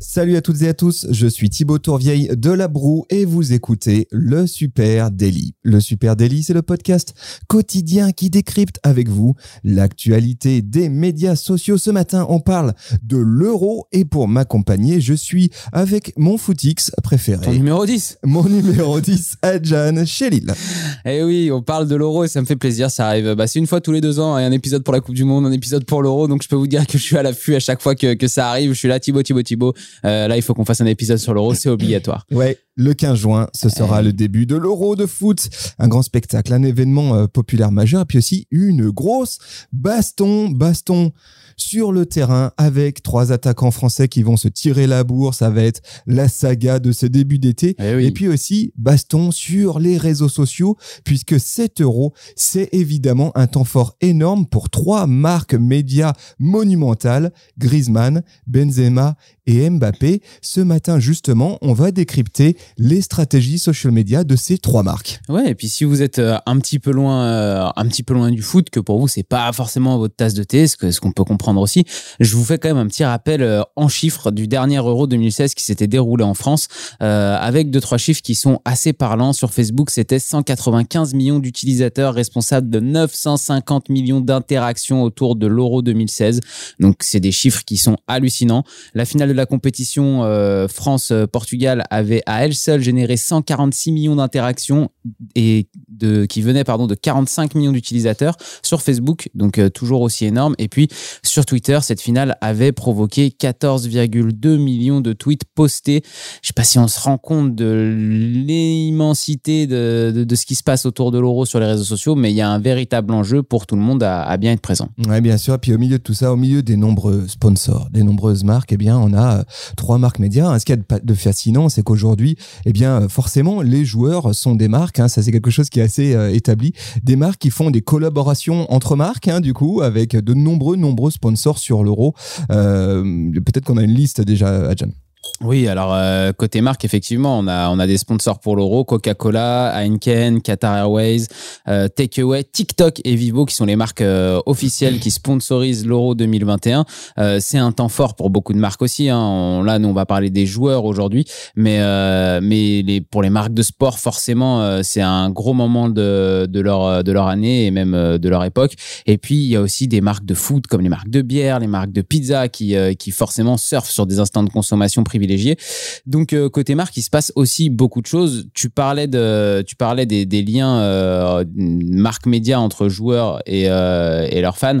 Salut à toutes et à tous, je suis Thibaut Tourvieille de La Broue et vous écoutez le Super Daily. Le Super Daily, c'est le podcast quotidien qui décrypte avec vous l'actualité des médias sociaux. Ce matin, on parle de l'euro et pour m'accompagner, je suis avec mon footix préféré. Ton numéro 10 Mon numéro 10, Adjan Chelil. Eh oui, on parle de l'euro et ça me fait plaisir, ça arrive. Bah, c'est une fois tous les deux ans, hein, un épisode pour la Coupe du Monde, un épisode pour l'euro, donc je peux vous dire que je suis à l'affût à chaque fois que, que ça arrive. Je suis là, Thibaut, Thibaut, Thibaut. Euh, là, il faut qu'on fasse un épisode sur l'euro, c'est obligatoire. Ouais, le 15 juin, ce sera le début de l'Euro de foot, un grand spectacle, un événement euh, populaire majeur, et puis aussi une grosse baston, baston sur le terrain avec trois attaquants français qui vont se tirer la bourre. Ça va être la saga de ce début d'été. Eh oui. Et puis aussi baston sur les réseaux sociaux, puisque cet euro, c'est évidemment un temps fort énorme pour trois marques médias monumentales, Griezmann, Benzema et Mbappé. Ce matin, justement, on va décrypter les stratégies social media de ces trois marques. Ouais, et puis si vous êtes euh, un petit peu loin, euh, un petit peu loin du foot, que pour vous c'est pas forcément votre tasse de thé, ce que- ce qu'on peut comprendre aussi, je vous fais quand même un petit rappel euh, en chiffres du dernier Euro 2016 qui s'était déroulé en France, avec deux trois chiffres qui sont assez parlants. Sur Facebook, c'était 195 millions d'utilisateurs responsables de 950 millions d'interactions autour de l'Euro 2016. Donc c'est des chiffres qui sont hallucinants. La finale de la compétition France-Portugal avait à elle seule généré 146 millions d'interactions et de, qui venaient pardon, de 45 millions d'utilisateurs sur Facebook, donc euh, toujours aussi énorme. Et puis sur Twitter, cette finale avait provoqué 14,2 millions de tweets postés. Je sais pas si on se rend compte de l'immensité de, de, ce qui se passe autour de l'euro sur les réseaux sociaux, mais il y a un véritable enjeu pour tout le monde à, bien être présent. Ouais, bien sûr. Puis au milieu de tout ça, au milieu des nombreux sponsors, des nombreuses marques, eh bien, on a euh, trois marques médias. Ce qu'il y a de fascinant, c'est qu'aujourd'hui, eh bien, euh, forcément, les joueurs sont des marques. hein. ça, c'est quelque chose qui est assez euh, établi. Des marques qui font des collaborations entre marques, hein, du coup, avec de nombreux, nombreux sponsors sur l'euro. Euh, Peut-être qu'on a une liste déjà, Adjan. Oui, alors euh, côté marque, effectivement, on a, on a des sponsors pour l'euro, Coca-Cola, Heineken, Qatar Airways, euh, Takeaway, TikTok et Vivo, qui sont les marques euh, officielles qui sponsorisent l'euro 2021. Euh, c'est un temps fort pour beaucoup de marques aussi. Hein. On- là, nous, on va parler des joueurs aujourd'hui, mais, euh, mais les, pour les marques de sport, forcément, c'est un gros moment de, de, leur, de leur année et même de leur époque. Et puis, il y a aussi des marques de food comme les marques de bière, les marques de pizza qui, qui forcément surfent sur des instants de consommation Donc, euh, côté marque, il se passe aussi beaucoup de choses. Tu parlais, de, tu parlais des, liens euh, marque média entre joueurs et, euh, et leurs fans.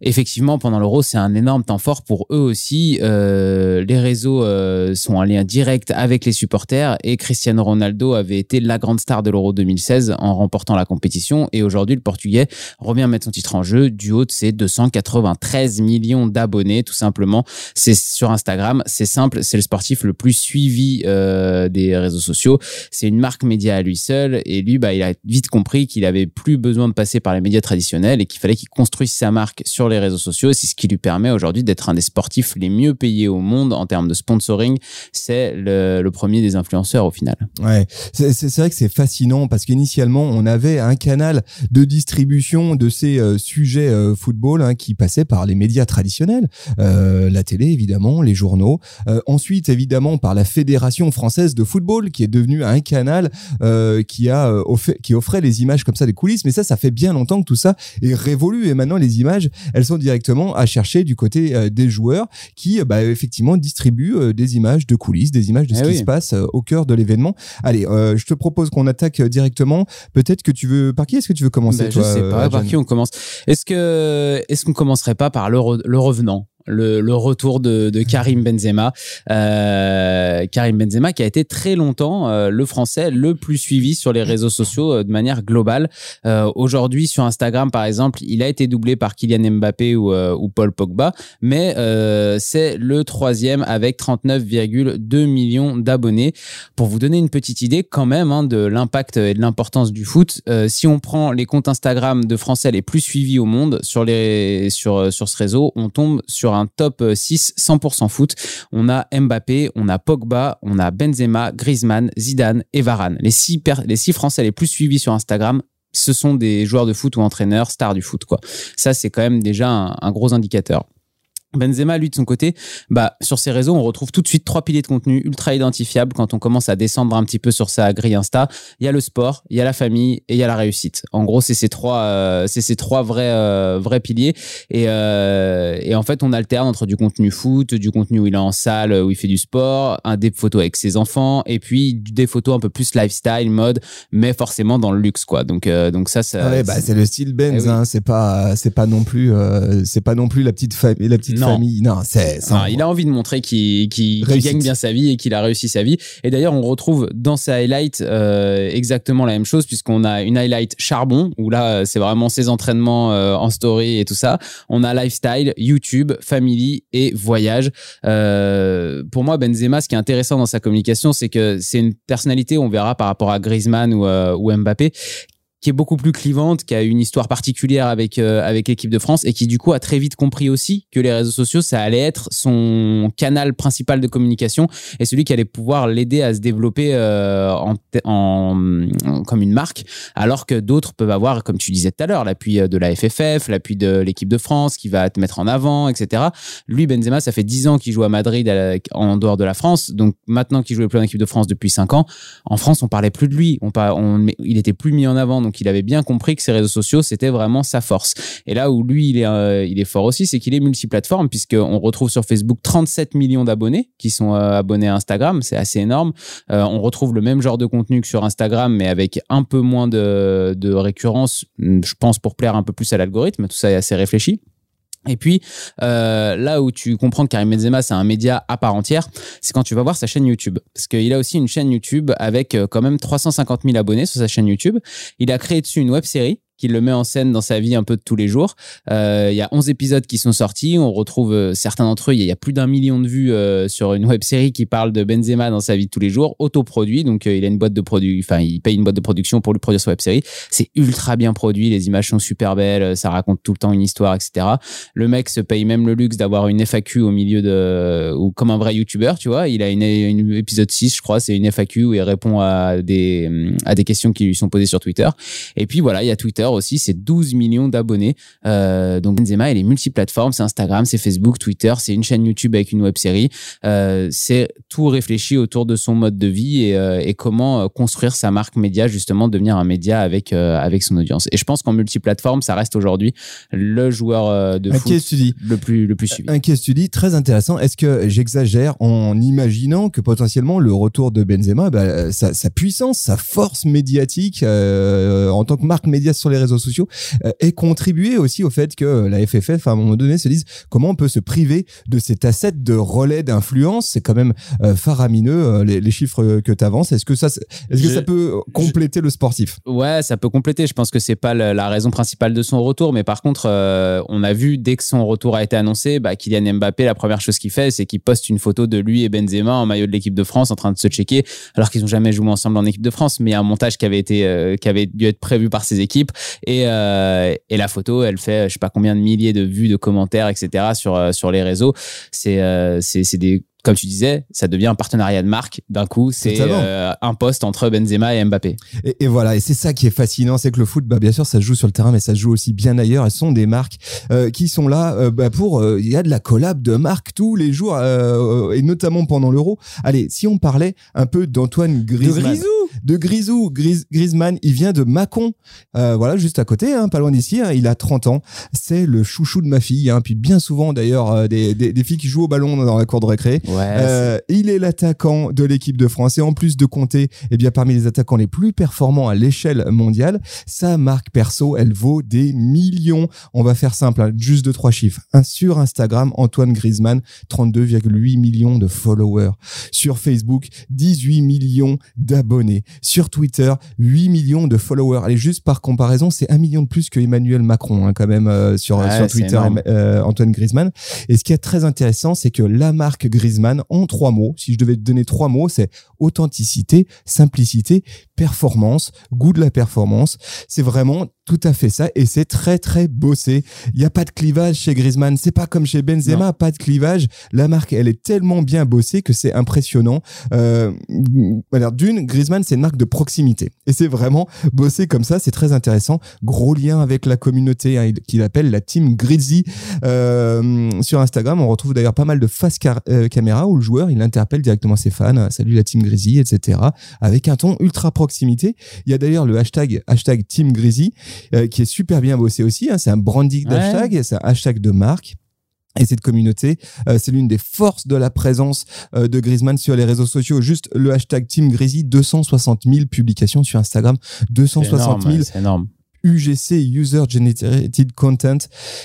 Effectivement, pendant l'Euro, c'est un énorme temps fort pour eux aussi. Euh, les réseaux euh, sont en lien direct avec les supporters et Cristiano Ronaldo avait été la grande star de l'Euro 2016 en remportant la compétition. Et aujourd'hui, le Portugais revient mettre son titre en jeu du haut de ses 293 millions d'abonnés, tout simplement. C'est sur Instagram, c'est simple, c'est le sportif le plus suivi euh, des réseaux sociaux. C'est une marque média à lui seul et lui, bah, il a vite compris qu'il avait plus besoin de passer par les médias traditionnels et qu'il fallait qu'il construise sa marque sur les réseaux sociaux. C'est ce qui lui permet aujourd'hui d'être un des sportifs les mieux payés au monde en termes de sponsoring. C'est le, premier des influenceurs au final. Ouais, c'est vrai que c'est fascinant parce qu'initialement on avait un canal de distribution de ces euh, sujets euh, football hein, qui passait par les médias traditionnels, Euh, la télé évidemment, les journaux. Ensuite évidemment par la fédération française de football qui est devenue un canal qui a euh, offe- qui offrait les images comme ça des coulisses. Mais ça, ça fait bien longtemps que tout ça est révolu et maintenant les images, elles sont directement à chercher du côté euh, des joueurs qui euh, bah, effectivement distribuent euh, des images de coulisses, des images de ce Eh qui oui. se passe au cœur de l'événement. Allez, euh, je te propose qu'on attaque directement. Peut-être que tu veux. Par qui est-ce que tu veux commencer Ben, toi je sais pas par qui on commence. Est-ce que est-ce qu'on commencerait pas par le, re- le revenant? Le, retour de, Karim Benzema. Euh, Karim Benzema qui a été très longtemps euh, le Français le plus suivi sur les réseaux sociaux euh, de manière globale. Aujourd'hui sur Instagram par exemple, il a été doublé par Kylian Mbappé ou, Paul Pogba, mais c'est le troisième avec 39,2 millions d'abonnés. Pour vous donner une petite idée quand même hein, de l'impact et de l'importance du foot, si on prend les comptes Instagram de Français les plus suivis au monde sur, les, sur, sur ce réseau, on tombe sur un top 6 100% foot. On a Mbappé, on a Pogba, on a Benzema, Griezmann, Zidane et Varane. Les six, les six Français les plus suivis sur Instagram ce sont des joueurs de foot ou entraîneurs stars du foot quoi. Ça c'est quand même déjà un gros indicateur. Benzema, lui, de son côté, bah, sur ses réseaux, on retrouve tout de suite trois piliers de contenu ultra identifiables quand on commence à descendre un petit peu sur sa grille Insta. Il y a le sport, il y a la famille et il y a la réussite. En gros, c'est ces trois, euh, c'est ces trois vrais, euh, vrais piliers. Et, euh, et en fait, on alterne entre du contenu foot, du contenu où il est en salle, où il fait du sport, un des photos avec ses enfants, et puis des photos un peu plus lifestyle, mode, mais forcément dans le luxe, quoi. Donc, donc ça, ça. Ouais, bah, c'est le style Benz, eh hein. C'est pas, c'est pas non plus, c'est pas non plus la petite famille, la petite non. Non, c'est. il a envie de montrer qu'il gagne bien sa vie et qu'il a réussi sa vie. Et d'ailleurs, on retrouve dans ses highlights euh, exactement la même chose, puisqu'on a une highlight charbon, où là, c'est vraiment ses entraînements euh, en story et tout ça. On a lifestyle, YouTube, family et voyage. Euh, pour moi, Benzema, ce qui est intéressant dans sa communication, c'est que c'est une personnalité, on verra par rapport à Griezmann ou, ou Mbappé, qui est beaucoup plus clivante, qui a une histoire particulière avec euh, avec l'équipe de France et qui du coup a très vite compris aussi que les réseaux sociaux ça allait être son canal principal de communication et celui qui allait pouvoir l'aider à se développer euh, en, en, comme une marque alors que d'autres peuvent avoir comme tu disais tout à l'heure l'appui de la FFF, l'appui de l'équipe de France qui va te mettre en avant etc. Lui Benzema ça fait 10 ans qu'il joue à Madrid en dehors de la France. Donc maintenant qu'il jouait plus en équipe de France depuis 5 ans en France on parlait plus de lui. On, on il était plus mis en avant il avait bien compris que ses réseaux sociaux c'était vraiment sa force. Et là où lui il est euh, il est fort aussi, c'est qu'il est multiplateforme puisqu'on retrouve sur Facebook 37 millions d'abonnés qui sont euh, abonnés à Instagram, c'est assez énorme. Euh, on retrouve le même genre de contenu que sur Instagram, mais avec un peu moins de, de récurrence, je pense pour plaire un peu plus à l'algorithme. Tout ça est assez réfléchi. Et puis euh, là où tu comprends que Karim Benzema c'est un média à part entière, c'est quand tu vas voir sa chaîne YouTube, parce qu'il a aussi une chaîne YouTube avec euh, quand même 350 000 abonnés sur sa chaîne YouTube. Il a créé dessus une web série qui le met en scène dans sa vie un peu de tous les jours. Euh, il y a 11 épisodes qui sont sortis. On retrouve euh, certains d'entre eux. Il y, a plus d'un million de vues euh, sur une web série qui parle de Benzema dans sa vie de tous les jours, autoproduit. Donc il a une boîte de produits, enfin il paye une boîte de production pour lui produire sa web série. C'est ultra bien produit. Les images sont super belles. Ça raconte tout le temps une histoire, etc. Le mec se paye même le luxe d'avoir une FAQ au milieu de ou comme un vrai YouTuber, tu vois. Il a une, une épisode 6, je crois, c'est une FAQ où il répond à des à des questions qui lui sont posées sur Twitter. Et puis voilà, il y a Twitter aussi, c'est 12 millions d'abonnés. Euh, donc Benzema, il est multiplateforme, c'est Instagram, c'est Facebook, Twitter, c'est une chaîne YouTube avec une web série. Euh, c'est tout réfléchi autour de son mode de vie et, euh, et comment construire sa marque média, justement, devenir un média avec, avec son audience. Et je pense qu'en multiplateforme, ça reste aujourd'hui le joueur de foot le plus, le plus suivi. Un case study très intéressant. Est-ce que j'exagère en imaginant que potentiellement le retour de Benzema, bah, sa, sa, puissance, sa force médiatique en tant que marque média sur les réseaux sociaux euh, et contribuer aussi au fait que la FFF à un moment donné se dise comment on peut se priver de cet asset de relais d'influence. C'est quand même euh, faramineux euh, les, chiffres que tu avances. Est-ce que ça, est-ce que ça peut compléter le sportif? Ouais, ça peut compléter. Je pense que c'est pas la, raison principale de son retour, mais par contre, on a vu dès que son retour a été annoncé, bah, Kylian Mbappé, la première chose qu'il fait, c'est qu'il poste une photo de lui et Benzema en maillot de l'équipe de France en train de se checker, alors qu'ils ont jamais joué ensemble en équipe de France. Mais il y a un montage qui avait été, qui avait dû être prévu par ses équipes et, euh, et la photo, elle fait je sais pas combien de milliers de vues, de commentaires, etc. sur euh, sur les réseaux. C'est euh, c'est c'est des comme tu disais, ça devient un partenariat de marque. D'un coup, c'est euh, un poste entre Benzema et Mbappé. Et, voilà, et c'est ça qui est fascinant, c'est que le foot, bah, bien sûr, ça se joue sur le terrain, mais ça se joue aussi bien ailleurs. Elles sont des marques euh, qui sont là euh, bah, pour. Il y a de la collab de marques tous les jours, et notamment pendant l'Euro. Allez, si on parlait un peu d'Antoine Griezmann. De Grisou. De Grisou. Griezmann, il vient de Mâcon. voilà, juste à côté, hein, pas loin d'ici. Hein, il a 30 ans. C'est le chouchou de ma fille. Hein, puis bien souvent, d'ailleurs, des, des, des, filles qui jouent au ballon dans la cour de récré. Euh, il est l'attaquant de l'équipe de France et en plus de compter eh bien parmi les attaquants les plus performants à l'échelle mondiale, sa marque perso, elle vaut des millions. On va faire simple, hein, juste de trois chiffres. Un sur Instagram, Antoine Griezmann, 32,8 millions de followers. Sur Facebook, 18 millions d'abonnés. Sur Twitter, 8 millions de followers. Allez, juste par comparaison, c'est un million de plus que Emmanuel Macron, hein, quand même, euh, sur, Ouais, sur Twitter, euh, Antoine Griezmann. Et ce qui est très intéressant, c'est que la marque Griezmann, en trois mots, si je devais te donner trois mots, c'est authenticité, simplicité, performance, goût de la performance. C'est vraiment tout à fait ça et c'est très très bossé. Il n'y a pas de clivage chez Griezmann, c'est pas comme chez Benzema, pas de clivage. La marque, elle est tellement bien bossée que c'est impressionnant. Euh, alors d'une, Griezmann, c'est marque de proximité et c'est vraiment bossé comme ça, c'est très intéressant. Gros lien avec la communauté hein, il- qu'il appelle la team Grizzly. Euh, sur Instagram, on retrouve d'ailleurs pas mal de face euh, caméra où le joueur il interpelle directement ses fans, salut la team Grizzly, etc. Avec un ton ultra proximité. Il y a d'ailleurs le hashtag hashtag team Grizzly euh, qui est super bien bossé aussi. hein. C'est un branding Ouais. d'hashtag, c'est un hashtag de marque. Et cette communauté, euh, c'est l'une des forces de la présence euh, de Griezmann sur les réseaux sociaux. Juste le hashtag Team Grizzly, 260 000 publications sur Instagram, C'est 260 000 énorme, C'est énorme. UGC User Generated Content,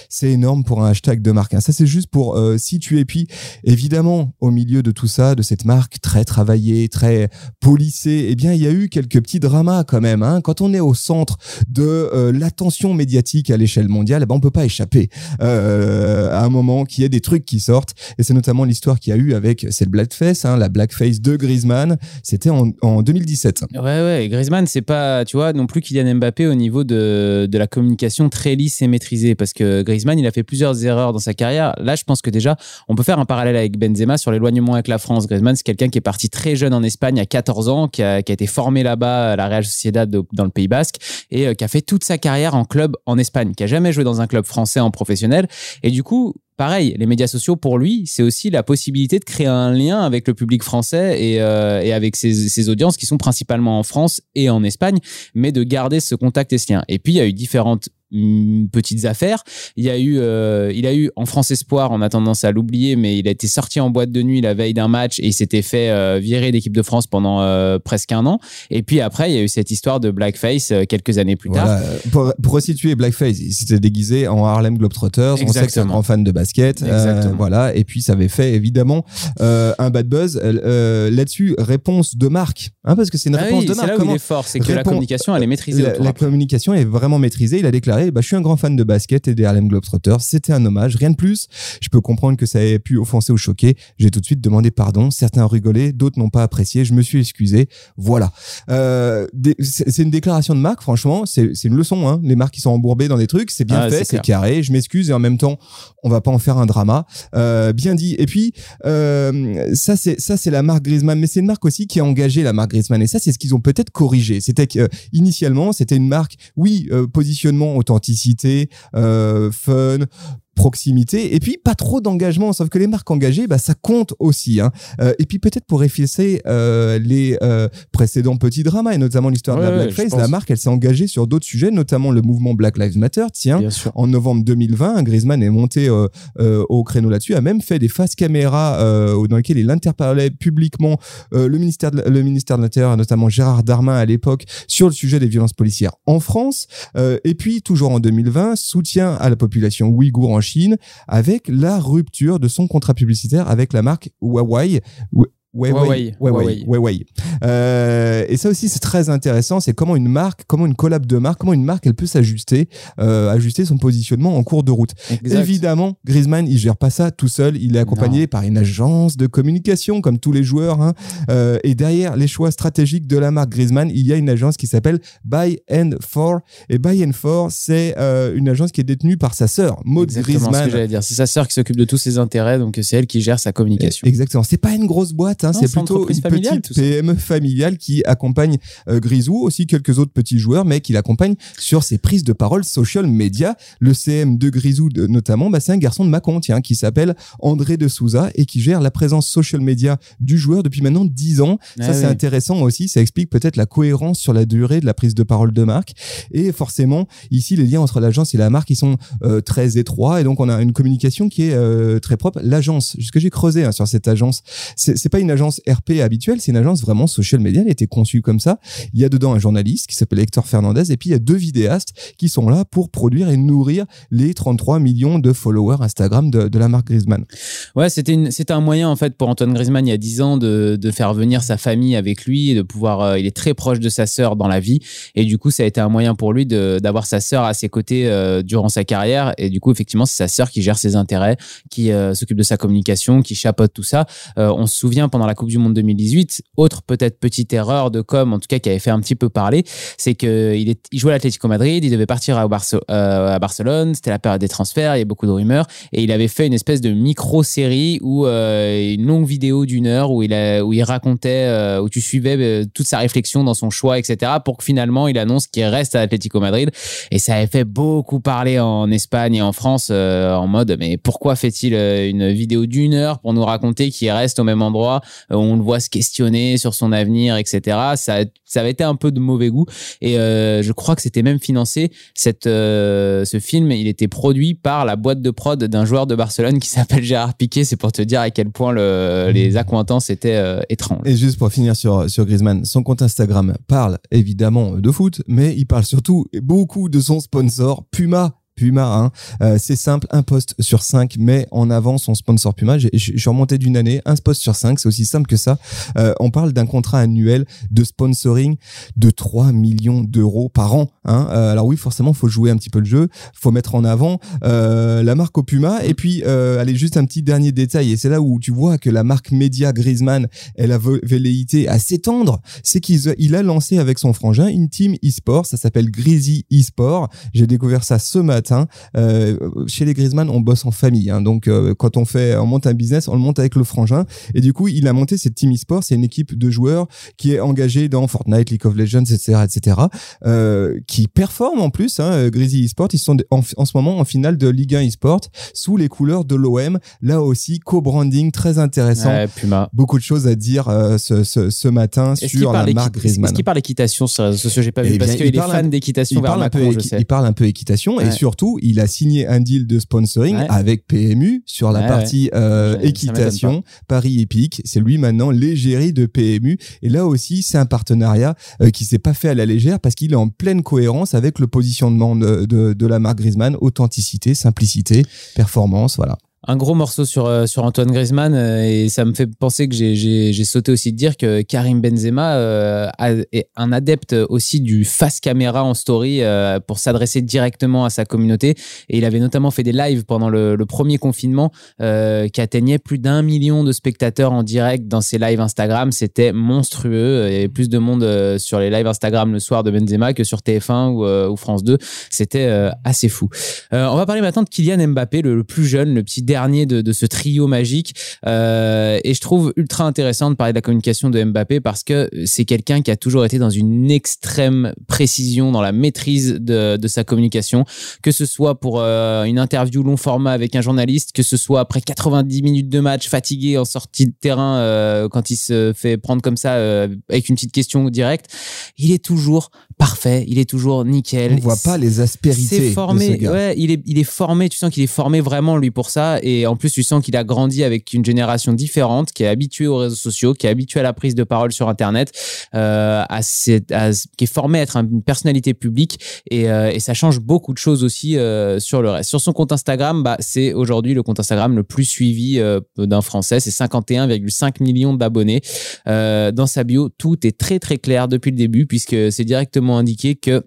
c'est énorme pour un hashtag de marque. hein. Ça, c'est juste pour euh, situer. Puis, évidemment, au milieu de tout ça, de cette marque très travaillée, très polissée, eh bien, il y a eu quelques petits dramas quand même. Hein. Quand on est au centre de euh, l'attention médiatique à l'échelle mondiale, eh ben, on peut pas échapper euh, à un moment qu'il y ait des trucs qui sortent. Et c'est notamment l'histoire qu'il y a eu avec cette blackface, hein, la blackface de Griezmann. C'était en, en 2017. Ouais, ouais. Griezmann, c'est pas, tu vois, non plus Kylian Mbappé au niveau de, de la communication très lisse et maîtrisée. Parce que Griezmann, il a fait plusieurs erreurs dans sa carrière. Là, je pense que déjà, on peut faire un parallèle avec Benzema sur l'éloignement avec la France. Griezmann, c'est quelqu'un qui est parti très jeune en Espagne à 14 ans, qui a, été formé là-bas à la Real Sociedad dans le Pays Basque et euh, qui a fait toute sa carrière en club en Espagne, qui a jamais joué dans un club français en professionnel. Et du coup, pareil, les médias sociaux pour lui, c'est aussi la possibilité de créer un lien avec le public français et, euh, et avec ses, ses audiences qui sont principalement en France et en Espagne, mais de garder ce contact et ce lien. Et puis il y a eu différentes petites affaires. Il y a eu, euh, il a eu en France Espoir, on a tendance à l'oublier, mais il a été sorti en boîte de nuit la veille d'un match et il s'était fait euh, virer d'équipe de France pendant euh, presque un an. Et puis après, il y a eu cette histoire de blackface euh, quelques années plus tard. Pour, pour resituer Blackface, il s'était déguisé en Harlem Globetrotters. On sait que c'est un grand fan de basket. Voilà. Et puis, ça avait fait évidemment un bad buzz. Là-dessus, réponse de marque. Hein, parce que c'est une Ah réponse oui, de c'est marque. là où Comment- il est fort, c'est que la communication, elle est maîtrisée la, communication est vraiment maîtrisée. Il a déclaré bah, Je suis un grand fan de basket et des Harlem Globetrotters. C'était un hommage, rien de plus. Je peux comprendre que ça ait pu offenser ou choquer. J'ai tout de suite demandé pardon. Certains ont rigolé, d'autres n'ont pas apprécié. Je me suis excusé. Voilà. Euh, c'est une déclaration de marque, franchement. C'est une leçon. Hein. Les marques qui sont embourbées dans des trucs, c'est bien Ah, fait, c'est carré. Je m'excuse et en même temps, on va pas en faire un drama. Euh, bien dit. Et puis, euh, ça, c'est la marque Griezmann, mais c'est une marque aussi qui a engagé la marque Griezmann. Et ça, c'est ce qu'ils ont peut-être corrigé. C'était que euh, initialement, c'était une marque, oui, positionnement, authenticité, euh, fun proximité et puis pas trop d'engagement sauf que les marques engagées bah ça compte aussi hein. Euh, et puis peut-être pour effacer euh, les euh, précédents petits dramas et notamment l'histoire de la blackface la marque elle s'est engagée sur d'autres sujets notamment le mouvement Black Lives Matter tiens en novembre 2020, Griezmann est monté au créneau là-dessus, a même fait des faces caméra dans lesquelles il interpellait publiquement le ministère de, le ministère de l'Intérieur, notamment Gérard Darmanin à l'époque, sur le sujet des violences policières en France. Et puis, toujours en 2020, soutien à la population ouïghour en Chine avec la rupture de son contrat publicitaire avec la marque Huawei. Hu- Huawei. Huawei. Huawei. Euh, et ça aussi, c'est très intéressant. C'est comment une marque, comment une collab de marque, comment une marque, elle peut s'ajuster, euh, ajuster son positionnement en cours de route. Exact. Évidemment, Griezmann, il gère pas ça tout seul. Il est accompagné par une agence de communication, comme tous les joueurs. hein. Euh, et derrière les choix stratégiques de la marque Griezmann, il y a une agence qui s'appelle Buy and For. Et Buy and For, c'est euh, une agence qui est détenue par sa sœur, Maud Exactement ce Griezmann. que j'allais dire. C'est sa sœur qui s'occupe de tous ses intérêts, donc c'est elle qui gère sa communication. Exactement. C'est pas une grosse boîte, hein, c'est c'est plutôt une familiale, petite ça. PME familiale qui accompagne euh, Grisou, aussi quelques autres petits joueurs, mais qui l'accompagne sur ses prises de parole social media. Le CM de Grisou, de- notamment, bah, c'est un garçon de Macon, tiens, qui s'appelle André de Souza et qui gère la présence social media du joueur depuis maintenant 10 ans. ça, Ah c'est oui. intéressant aussi. Ça explique peut-être la cohérence sur la durée de la prise de parole de marque. Et forcément, ici, les liens entre l'agence et la marque, ils sont euh, très étroits. Et donc, on a une communication qui est euh, très propre. L'agence, ce que j'ai creusé hein, sur cette agence, c'est c'est pas une agence RP habituelle, c'est une agence vraiment social media. Elle était conçue comme ça. Il y a dedans un journaliste qui s'appelle Hector Fernandez et puis il y a deux vidéastes qui sont là pour produire et nourrir les 33 millions de followers Instagram de, de la marque Griezmann. Ouais, c'était un moyen en fait pour Antoine Griezmann il y a 10 ans de, de faire venir sa famille avec lui et de pouvoir. euh, il est très proche de sa sœur dans la vie et du coup ça a été un moyen pour lui d'avoir sa sœur à ses côtés euh, durant sa carrière et du coup effectivement c'est sa sœur qui gère ses intérêts, qui euh, s'occupe de sa communication, qui chapeaute tout ça. Euh, on se souvient pendant la Coupe du Monde 2018, autre peut-être petite erreur de com en tout cas qui avait fait un petit peu parler, c'est que il, est, il jouait à l'Atlético Madrid, il devait partir euh, à Barcelone, c'était la période des transferts, il y a beaucoup de rumeurs. Et il avait fait une espèce de micro-série où euh, une longue vidéo d'une heure où il racontait euh, où tu suivais toute sa réflexion dans son choix etc pour que finalement il annonce qu'il reste à l'Atlético Madrid. Et ça avait fait beaucoup parler en Espagne et en France en mode mais pourquoi fait-il une vidéo d'une heure pour nous raconter qu'il reste au même endroit on le voit se questionner sur son avenir etc ça ça avait été un peu de mauvais goût. Et euh, je crois que c'était même financé. Cette euh, ce film il était produit par la boîte de prod d'un joueur de Barcelone qui s'appelle Gérard Piqué c'est pour te dire à quel point le, les accointances étaient euh, étranges. Et juste pour finir sur, sur Griezmann, son compte Instagram parle évidemment de foot, mais il parle surtout beaucoup de son sponsor Puma. Puma, hein. Euh, c'est simple, un post sur cinq met en avant son sponsor Puma. Je suis remonté d'une année, un post sur cinq, c'est aussi simple que ça. Euh, on parle d'un contrat annuel de sponsoring de 3 millions d'euros par an. Hein. Euh, alors oui, forcément, faut jouer un petit peu le jeu, faut mettre en avant la marque au Puma. Et puis, allez, juste un petit dernier détail, et c'est là où tu vois que la marque média Griezmann, elle a velléité à s'étendre, c'est qu'il il a lancé avec son frangin une team e-sport, ça s'appelle Greasy e-sport. J'ai découvert ça ce matin. Euh, chez les Griezmann, on bosse en famille, hein. donc euh, quand on fait, on monte un business, on le monte avec le frangin. Et du coup, il a monté cette team e-sport, c'est une équipe de joueurs qui est engagée dans Fortnite, League of Legends, etc., etc., euh, qui performe en plus. Hein, Greasy e-sport, ils sont en, en ce moment en finale de Ligue 1 e-sport sous les couleurs de l'OM. Là aussi, co-branding très intéressant. Ouais, Puma Beaucoup de choses à dire ce, ce, ce matin sur la marque Griezmann. est-ce qu'il parle équitation sur les réseaux sociaux j'ai pas Eh vu? parce qu'il il est fan d'équitation il vers parle, peu, je sais? il parle un peu équitation et Ouais. Surtout il a signé un deal de sponsoring Ouais. avec PMU sur la Ouais, partie euh, équitation Paris Épique c'est lui maintenant l'égérie de PMU et là aussi c'est un partenariat euh, qui s'est pas fait à la légère parce qu'il est en pleine cohérence avec le positionnement de, de, de la marque Griezmann. Authenticité simplicité performance voilà un gros morceau sur euh, sur Antoine Griezmann euh, et ça me fait penser que j'ai sauté aussi de dire que Karim Benzema euh, est un adepte aussi du face caméra en story pour s'adresser directement à sa communauté. Et il avait notamment fait des lives pendant le, premier confinement qui atteignait plus d'un million de spectateurs en direct dans ses lives Instagram. C'était monstrueux avait plus de monde sur les lives Instagram le soir de Benzema que sur TF1 ou, France 2 c'était assez fou. On va parler maintenant de Kylian Mbappé, le, le plus jeune, le petit dernier de, de ce trio magique. Euh, et je trouve ultra intéressant de parler de la communication de Mbappé parce que c'est quelqu'un qui a toujours été dans une extrême précision dans la maîtrise de, de sa communication, que ce soit pour euh, une interview long format avec un journaliste, que ce soit après 90 minutes de match, fatigué en sortie de terrain euh, quand il se fait prendre comme ça avec une petite question directe. Il est toujours parfait, il est toujours nickel. on voit pas les aspérités C'est formé, de ce gars. ouais, il est, il est formé, tu sens qu'il est formé vraiment lui pour ça. Et en plus, tu sens qu'il a grandi avec une génération différente, qui est habituée aux réseaux sociaux, qui est habituée à la prise de parole sur Internet, euh, qui est formé à être une personnalité publique. Et, euh, et ça change beaucoup de choses aussi euh, sur le reste. Sur son compte Instagram, bah, c'est aujourd'hui le compte Instagram le plus suivi d'un Français. C'est 51,5 millions d'abonnés. Dans sa bio, tout est très très clair depuis le début, puisque c'est directement indiqué que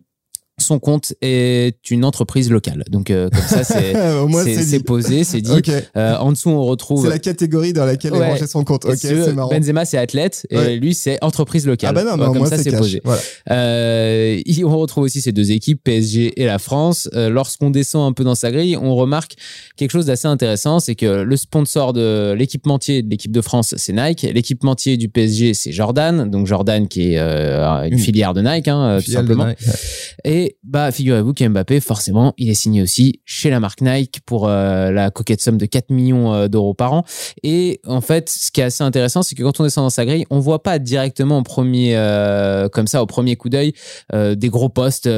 son compte est une entreprise locale. Donc euh, comme ça, c'est posé, c'est dit. Euh, en dessous, on retrouve. C'est la catégorie dans laquelle Ouais. est rangé son compte. C'est marrant. Benzema, c'est athlète et Ouais. lui, c'est entreprise locale. Ah bah non, au comme moins ça, c'est posé. Voilà. Euh, on retrouve aussi ces deux équipes, PSG et la France. Euh, Lorsqu'on descend un peu dans sa grille, on remarque quelque chose d'assez intéressant, c'est que le sponsor de l'équipementier de l'équipe de France, c'est Nike. L'équipementier du PSG, c'est Jordan. Donc Jordan qui est euh, une filière de Nike, hein, tout simplement. Nike, ouais. Bah, figurez-vous qu'Mbappé, forcément, il est signé aussi chez la marque Nike pour euh, la coquette somme de 4 millions euh, d'euros par an. Et en fait, ce qui est assez intéressant, c'est que quand on descend dans sa grille, on voit pas directement au premier, euh, comme ça, au premier coup d'œil, des gros postes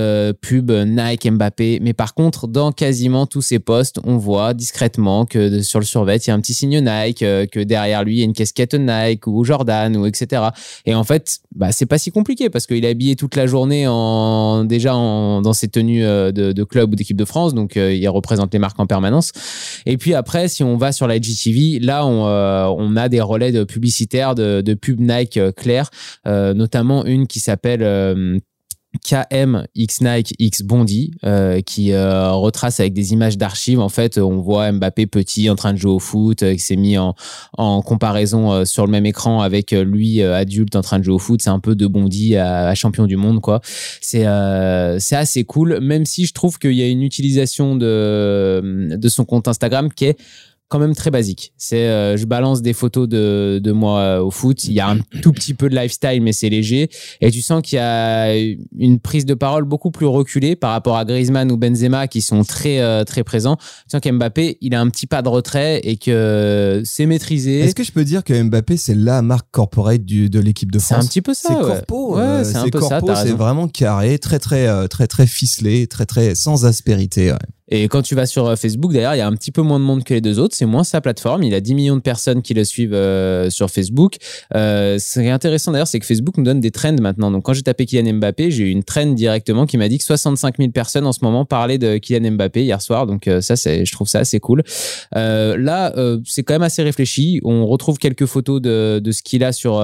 pub Nike Mbappé. Mais par contre, dans quasiment tous ces postes, on voit discrètement que sur le survêt, il y a un petit signe Nike, que derrière lui, il y a une casquette Nike ou Jordan ou etc. Et en fait, bah, c'est pas si compliqué parce qu'il est habillé toute la journée en déjà dans ses tenues euh, de, club ou d'équipe de France, donc euh, il représente les marques en permanence. Et puis après, si on va sur la IGTV, là on, euh, on a des relais de publicitaires de, de pub Nike clair, notamment une qui s'appelle KM X X Bondi euh, qui euh, retrace avec des images d'archives. En fait on voit Mbappé petit en train de jouer au foot euh, qui s'est mis en, en comparaison sur le même écran avec lui adulte en train de jouer au foot. C'est un peu de Bondy à, champion du monde quoi. C'est c'est assez cool même si je trouve qu'il y a une utilisation de de son compte Instagram qui est quand même très basique. C'est, euh, je balance des photos de, de moi euh, au foot. Il y a un tout petit peu de lifestyle, mais c'est léger. Et tu sens qu'il y a une prise de parole beaucoup plus reculée par rapport à Griezmann ou Benzema qui sont très euh, très présents. Tu sens qu'Mbappé, il a un petit pas de retrait et que c'est maîtrisé. Est-ce que je peux dire que Mbappé c'est la marque corporate du, de l'équipe de France C'est un petit peu ça. C'est corpo. Ouais, c'est un peu ça. C'est vraiment carré, très très très très ficelé, très très sans aspérité. Ouais. Et quand tu vas sur euh, Facebook, d'ailleurs, il y a un petit peu moins de monde que les deux autres. C'est moins sa plateforme. Il a 10 millions de personnes qui le suivent euh, sur Facebook. Euh, ce qui est intéressant d'ailleurs, c'est que Facebook nous donne des trends maintenant. Donc quand j'ai tapé Kylian Mbappé, j'ai eu une trend directement qui m'a dit que 65 000 personnes en ce moment parlaient de Kylian Mbappé hier soir. Donc ça, je trouve ça assez cool. là, c'est quand même assez réfléchi. On retrouve quelques photos de, ce qu'il a sur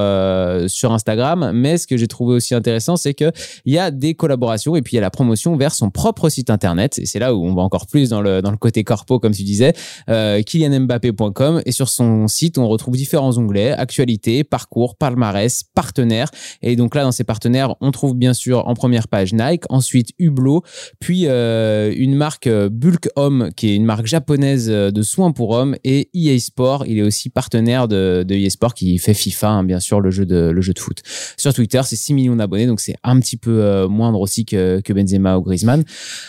Instagram. Mais ce que j'ai trouvé aussi intéressant, c'est que il y a des collaborations et puis il y a la promotion vers son propre site internet. Et c'est là où on va encore encore plus dans le, dans le côté corpo, comme tu disais, euh, kylianmbappé.com. Et sur son site, on retrouve différents onglets, actualité, parcours, palmarès, partenaires. Et donc là, dans ces partenaires, on trouve bien sûr en première page Nike, ensuite Hublot, puis euh, une marque euh, Bulk Home, qui est une marque japonaise euh, de soins pour hommes, et EA Sport. Il est aussi partenaire de, de EA Sport qui fait FIFA, hein, bien sûr, le jeu de, le jeu de foot. Sur Twitter, c'est 6 millions d'abonnés, donc c'est un petit peu moindre aussi que, que Benzema ou Griezmann.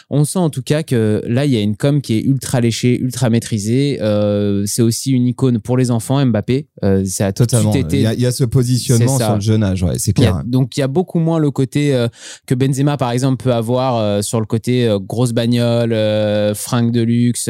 On sent en tout cas que Là, il y a une com qui est ultra léchée, ultra maîtrisée. Euh, c'est aussi une icône pour les enfants, Mbappé. Euh, ça a Totalement. Été... Il, y a, ce positionnement sur le jeune âge, ouais, c'est clair. donc, il y a beaucoup moins le côté euh, que Benzema, par exemple, peut avoir euh, sur le côté grosse bagnole, fringues de luxe,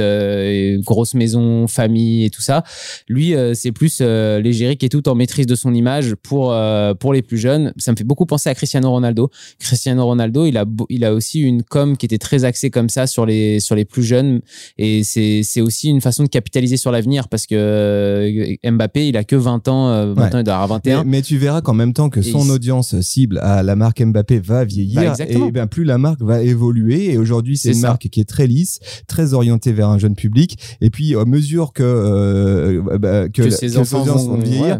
grosse maison, famille et tout ça. Lui, c'est plus l'égérie qui est tout en maîtrise de son image pour pour les plus jeunes. Ça me fait beaucoup penser à Cristiano Ronaldo. Cristiano Ronaldo, il a il a aussi une com qui était très axée comme ça sur les sur les plus jeunes. Et c'est aussi une façon de capitaliser sur l'avenir parce que euh, Mbappé, il a que 20 ans, 20 euh, ans, il doit avoir 21. Mais, tu verras qu'en même temps que son audience cible à la marque Mbappé va vieillir, bah, et bien plus la marque va évoluer. Et aujourd'hui, c'est une marque qui est très lisse, très orientée vers un jeune public. Et puis, à mesure que, euh, bah, que, ses enfants vont, vieillir,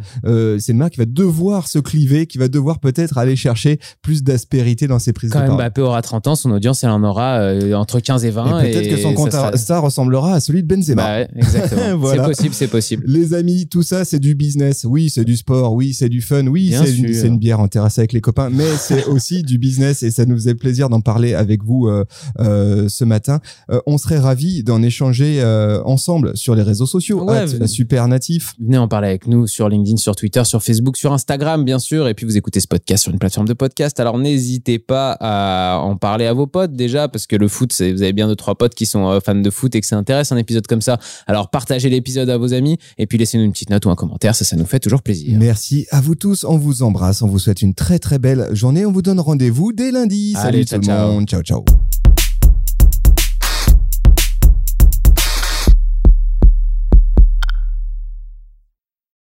c'est une marque qui va devoir se cliver, qui va devoir peut-être aller chercher plus d'aspérité dans ses prises Quand de parole. Mbappé aura 30 ans, son audience, elle en aura entre 15 et 20. Et, peut-être que son compte ça, ressemblera à celui de Benzema. Bah exactement. C'est possible, c'est possible. Les amis, tout ça, c'est du business. Oui, c'est du sport. Oui, c'est du fun. Oui, c'est une, une, bière en terrasse avec les copains. Mais c'est aussi du business et ça nous faisait plaisir d'en parler avec vous euh, euh, ce matin. Euh, on serait ravis d'en échanger ensemble sur les réseaux sociaux. Ouais, super natif. Venez en parler avec nous sur LinkedIn, sur Twitter, sur Facebook, sur Instagram, bien sûr. Et puis vous écoutez ce podcast sur une plateforme de podcast. Alors n'hésitez pas à en parler à vos potes déjà parce que le foot, vous avez bien deux trois potes qui sont euh, fans de foot et que ça intéresse un épisode comme ça, alors partagez l'épisode à vos amis et puis laissez-nous une petite note ou un commentaire, ça, ça nous fait toujours plaisir. Merci à vous tous, on vous embrasse, on vous souhaite une très très belle journée, on vous donne rendez-vous dès lundi. Salut tout le monde, ciao ciao.